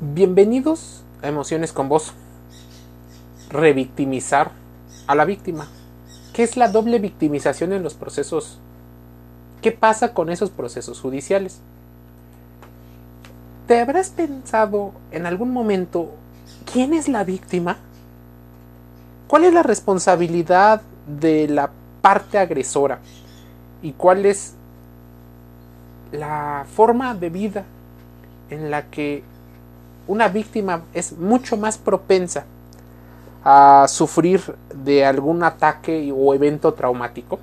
Bienvenidos a Emociones con Vos. Revictimizar a la víctima. ¿Qué es la doble victimización en los procesos? ¿Qué pasa con esos procesos judiciales? ¿Te habrás pensado en algún momento quién es la víctima? ¿Cuál es la responsabilidad de la parte agresora? ¿Y cuál es la forma de vida en la que una víctima es mucho más propensa a sufrir de algún ataque o evento traumático?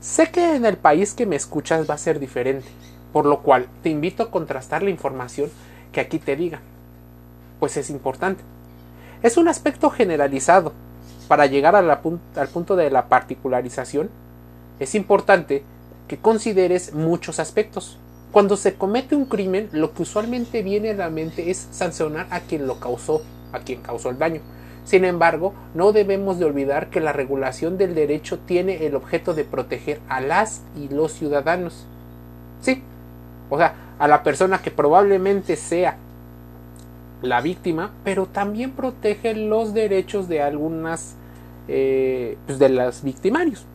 Sé que en el país que me escuchas va a ser diferente, por lo cual te invito a contrastar la información que aquí te diga, pues es importante. Es un aspecto generalizado. Para llegar al punto de la particularización, es importante que consideres muchos aspectos. Cuando se comete un crimen, lo que usualmente viene a la mente es sancionar a quien lo causó, a quien causó el daño. Sin embargo, no debemos de olvidar que la regulación del derecho tiene el objeto de proteger a las y los ciudadanos. Sí, o sea, a la persona que probablemente sea la víctima, pero también protege los derechos de algunas eh, pues de los victimarios.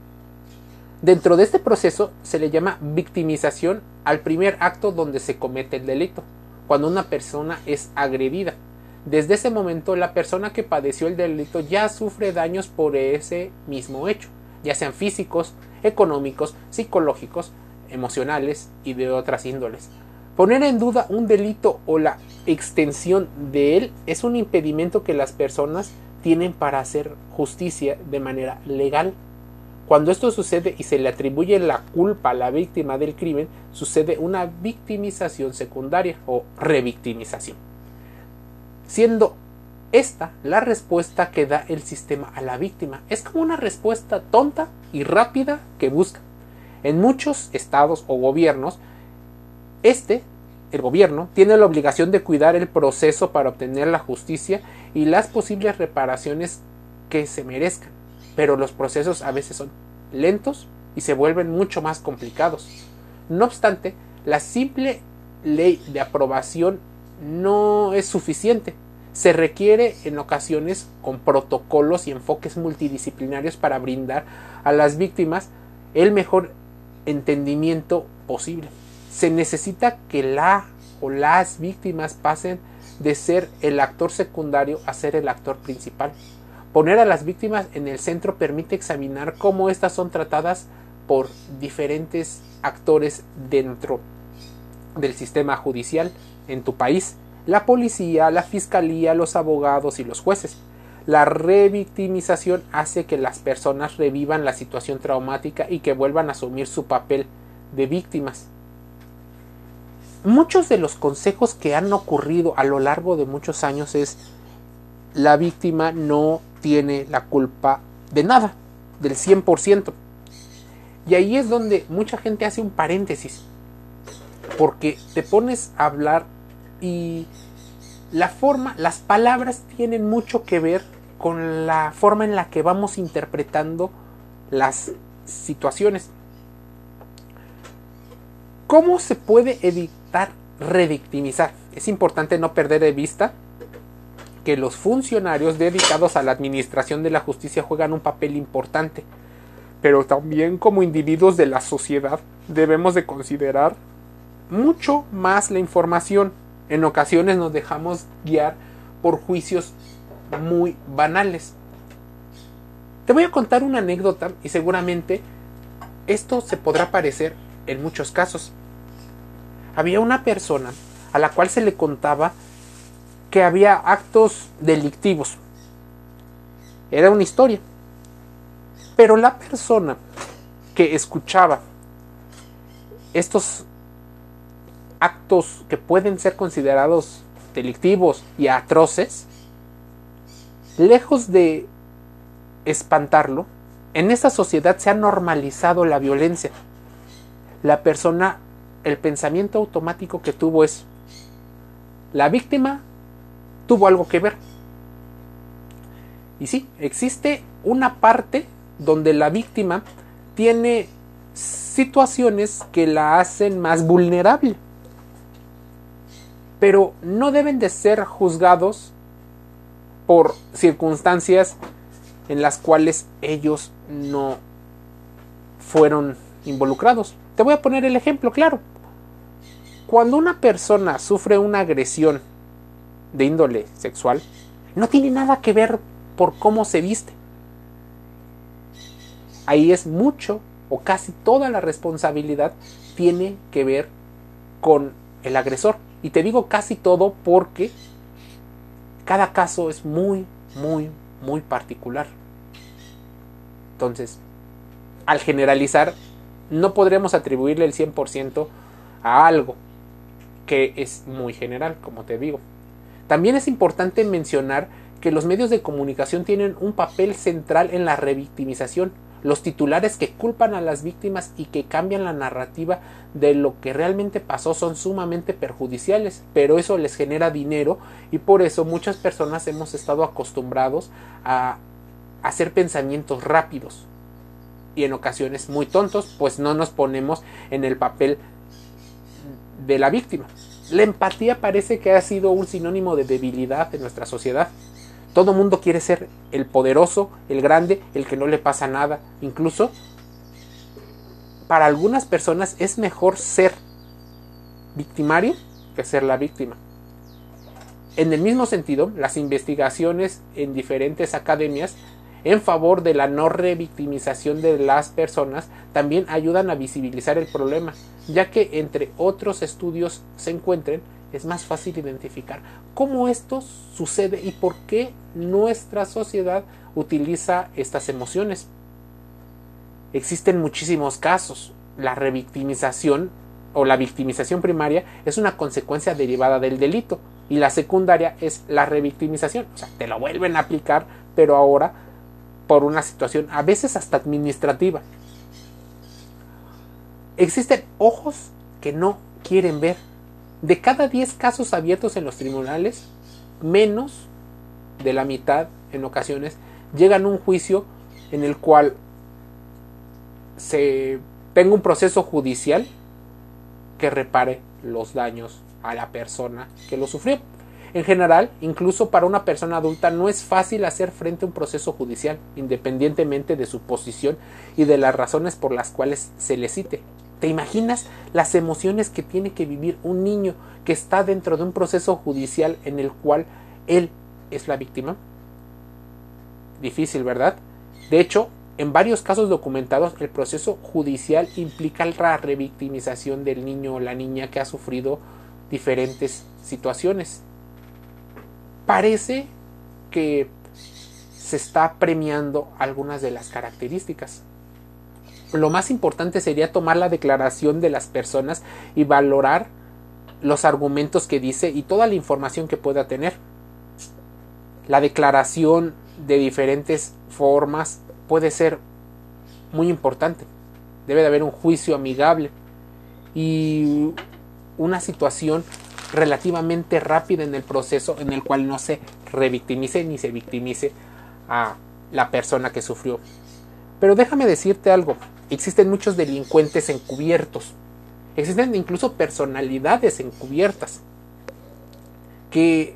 Dentro de este proceso se le llama victimización al primer acto donde se comete el delito, cuando una persona es agredida. Desde ese momento la persona que padeció el delito ya sufre daños por ese mismo hecho, ya sean físicos, económicos, psicológicos, emocionales y de otras índoles. Poner en duda un delito o la extensión de él es un impedimento que las personas tienen para hacer justicia de manera legal. Cuando esto sucede y se le atribuye la culpa a la víctima del crimen, sucede una victimización secundaria o revictimización. Siendo esta la respuesta que da el sistema a la víctima. Es como una respuesta tonta y rápida que busca. En muchos estados o gobiernos, este, el gobierno, tiene la obligación de cuidar el proceso para obtener la justicia y las posibles reparaciones que se merezcan pero los procesos a veces son lentos y se vuelven mucho más complicados. No obstante, la simple ley de aprobación no es suficiente. Se requiere en ocasiones con protocolos y enfoques multidisciplinarios para brindar a las víctimas el mejor entendimiento posible. Se necesita que la o las víctimas pasen de ser el actor secundario a ser el actor principal. Poner a las víctimas en el centro permite examinar cómo éstas son tratadas por diferentes actores dentro del sistema judicial en tu país, la policía, la fiscalía, los abogados y los jueces. La revictimización hace que las personas revivan la situación traumática y que vuelvan a asumir su papel de víctimas. Muchos de los consejos que han ocurrido a lo largo de muchos años es la víctima no tiene la culpa de nada, del 100%. Y ahí es donde mucha gente hace un paréntesis, porque te pones a hablar y la forma, las palabras tienen mucho que ver con la forma en la que vamos interpretando las situaciones. ¿Cómo se puede evitar revictimizar? Es importante no perder de vista que los funcionarios dedicados a la administración de la justicia juegan un papel importante, pero también como individuos de la sociedad debemos de considerar mucho más la información. En ocasiones nos dejamos guiar por juicios muy banales. Te voy a contar una anécdota y seguramente esto se podrá parecer en muchos casos. Había una persona a la cual se le contaba que había actos delictivos. Era una historia. Pero la persona que escuchaba estos actos que pueden ser considerados delictivos y atroces, lejos de espantarlo, en esta sociedad se ha normalizado la violencia. La persona, el pensamiento automático que tuvo es, la víctima tuvo algo que ver. Y sí, existe una parte donde la víctima tiene situaciones que la hacen más vulnerable. pero no deben de ser juzgados por circunstancias en las cuales ellos no fueron involucrados. Te voy a poner el ejemplo claro. Cuando una persona sufre una agresión de índole sexual, no tiene nada que ver por cómo se viste. Ahí es mucho o casi toda la responsabilidad tiene que ver con el agresor. Y te digo casi todo porque cada caso es muy, muy, muy particular. Entonces, al generalizar, no podremos atribuirle el 100% a algo que es muy general, como te digo. También es importante mencionar que los medios de comunicación tienen un papel central en la revictimización. Los titulares que culpan a las víctimas y que cambian la narrativa de lo que realmente pasó son sumamente perjudiciales, pero eso les genera dinero y por eso muchas personas hemos estado acostumbrados a hacer pensamientos rápidos y en ocasiones muy tontos, pues no nos ponemos en el papel de la víctima. La empatía parece que ha sido un sinónimo de debilidad en nuestra sociedad. Todo mundo quiere ser el poderoso, el grande, el que no le pasa nada. Incluso para algunas personas es mejor ser victimario que ser la víctima. En el mismo sentido, las investigaciones en diferentes academias en favor de la no revictimización de las personas también ayudan a visibilizar el problema, ya que entre otros estudios se encuentren, es más fácil identificar cómo esto sucede y por qué nuestra sociedad utiliza estas emociones. Existen muchísimos casos. La revictimización o la victimización primaria es una consecuencia derivada del delito y la secundaria es la revictimización. O sea, te lo vuelven a aplicar, pero ahora por una situación a veces hasta administrativa. Existen ojos que no quieren ver. De cada 10 casos abiertos en los tribunales, menos de la mitad en ocasiones llegan a un juicio en el cual se tenga un proceso judicial que repare los daños a la persona que lo sufrió. En general, incluso para una persona adulta no es fácil hacer frente a un proceso judicial, independientemente de su posición y de las razones por las cuales se le cite. ¿Te imaginas las emociones que tiene que vivir un niño que está dentro de un proceso judicial en el cual él es la víctima? Difícil, ¿verdad? De hecho, en varios casos documentados, el proceso judicial implica la revictimización del niño o la niña que ha sufrido diferentes situaciones parece que se está premiando algunas de las características. Lo más importante sería tomar la declaración de las personas y valorar los argumentos que dice y toda la información que pueda tener. La declaración de diferentes formas puede ser muy importante. Debe de haber un juicio amigable y una situación relativamente rápida en el proceso en el cual no se revictimice ni se victimice a la persona que sufrió. Pero déjame decirte algo, existen muchos delincuentes encubiertos, existen incluso personalidades encubiertas que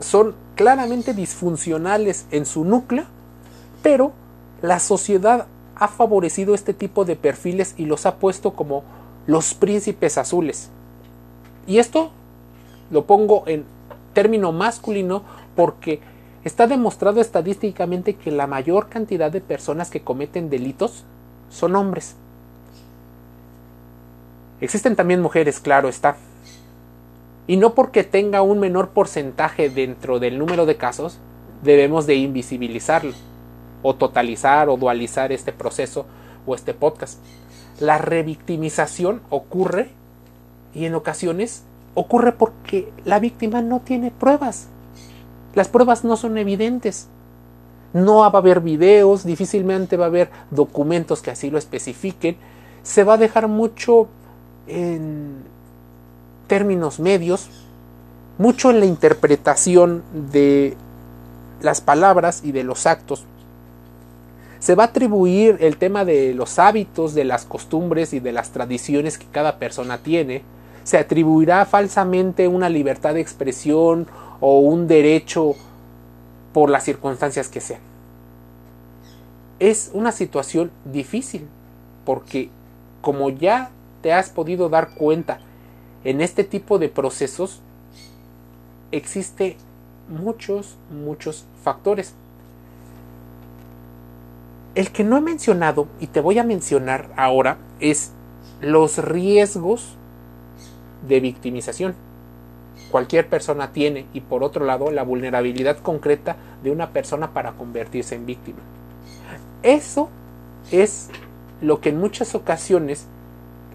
son claramente disfuncionales en su núcleo, pero la sociedad ha favorecido este tipo de perfiles y los ha puesto como los príncipes azules. Y esto lo pongo en término masculino porque está demostrado estadísticamente que la mayor cantidad de personas que cometen delitos son hombres. Existen también mujeres, claro está. Y no porque tenga un menor porcentaje dentro del número de casos, debemos de invisibilizarlo, o totalizar o dualizar este proceso o este podcast. La revictimización ocurre y en ocasiones ocurre porque la víctima no tiene pruebas. Las pruebas no son evidentes. No va a haber videos, difícilmente va a haber documentos que así lo especifiquen. Se va a dejar mucho en términos medios, mucho en la interpretación de las palabras y de los actos. Se va a atribuir el tema de los hábitos, de las costumbres y de las tradiciones que cada persona tiene se atribuirá falsamente una libertad de expresión o un derecho por las circunstancias que sean. Es una situación difícil porque como ya te has podido dar cuenta en este tipo de procesos, existe muchos, muchos factores. El que no he mencionado y te voy a mencionar ahora es los riesgos de victimización. Cualquier persona tiene y por otro lado la vulnerabilidad concreta de una persona para convertirse en víctima. Eso es lo que en muchas ocasiones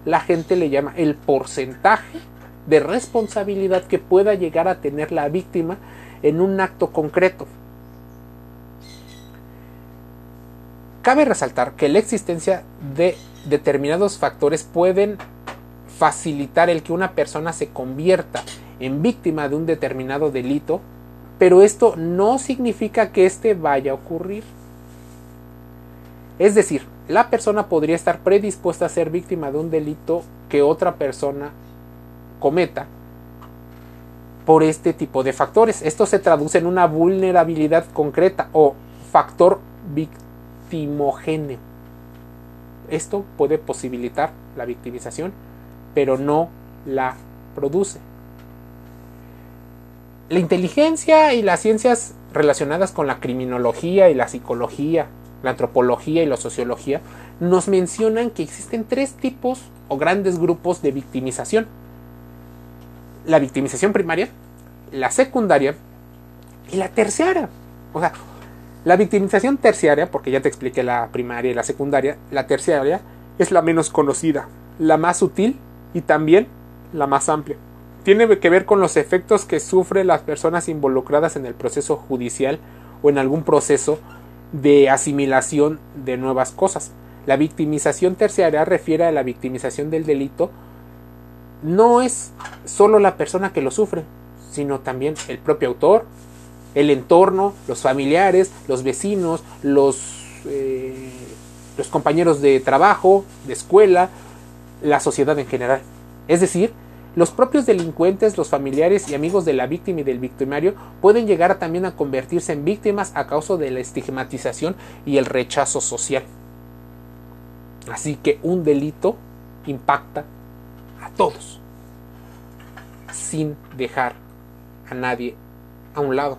la gente le llama el porcentaje de responsabilidad que pueda llegar a tener la víctima en un acto concreto. Cabe resaltar que la existencia de determinados factores pueden facilitar el que una persona se convierta en víctima de un determinado delito, pero esto no significa que éste vaya a ocurrir. Es decir, la persona podría estar predispuesta a ser víctima de un delito que otra persona cometa por este tipo de factores. Esto se traduce en una vulnerabilidad concreta o factor victimogéneo. Esto puede posibilitar la victimización, pero no la produce. La inteligencia y las ciencias relacionadas con la criminología y la psicología, la antropología y la sociología nos mencionan que existen tres tipos o grandes grupos de victimización. La victimización primaria, la secundaria y la terciaria. O sea, la victimización terciaria, porque ya te expliqué la primaria y la secundaria, la terciaria es la menos conocida, la más sutil y también la más amplia. Tiene que ver con los efectos que sufren las personas involucradas en el proceso judicial o en algún proceso de asimilación de nuevas cosas. La victimización terciaria refiere a la victimización del delito. No es solo la persona que lo sufre, sino también el propio autor, el entorno, los familiares, los vecinos, los, eh, los compañeros de trabajo, de escuela, la sociedad en general. Es decir, los propios delincuentes, los familiares y amigos de la víctima y del victimario pueden llegar también a convertirse en víctimas a causa de la estigmatización y el rechazo social. Así que un delito impacta a todos, sin dejar a nadie a un lado.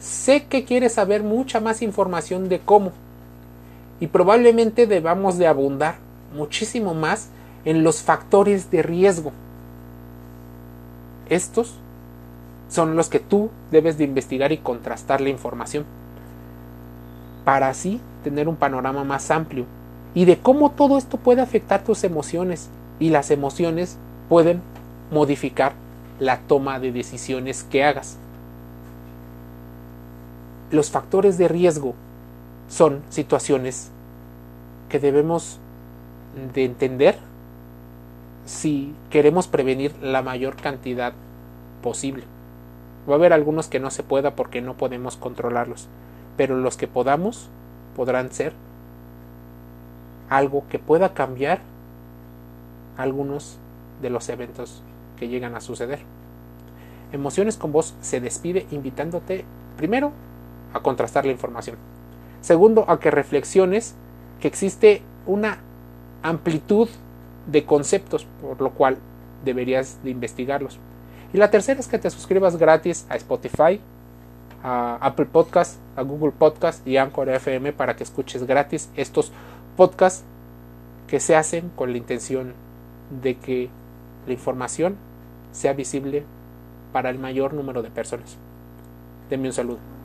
Sé que quieres saber mucha más información de cómo y probablemente debamos de abundar muchísimo más en los factores de riesgo. Estos son los que tú debes de investigar y contrastar la información para así tener un panorama más amplio y de cómo todo esto puede afectar tus emociones y las emociones pueden modificar la toma de decisiones que hagas los factores de riesgo son situaciones que debemos de entender si queremos prevenir la mayor cantidad posible. Va a haber algunos que no se pueda porque no podemos controlarlos, pero los que podamos podrán ser algo que pueda cambiar algunos de los eventos que llegan a suceder. Emociones con vos se despide invitándote primero a contrastar la información. Segundo, a que reflexiones que existe una amplitud de conceptos, por lo cual deberías de investigarlos. Y la tercera es que te suscribas gratis a Spotify, a Apple Podcast, a Google Podcast y Anchor FM para que escuches gratis estos podcasts que se hacen con la intención de que la información sea visible para el mayor número de personas. Denme un saludo.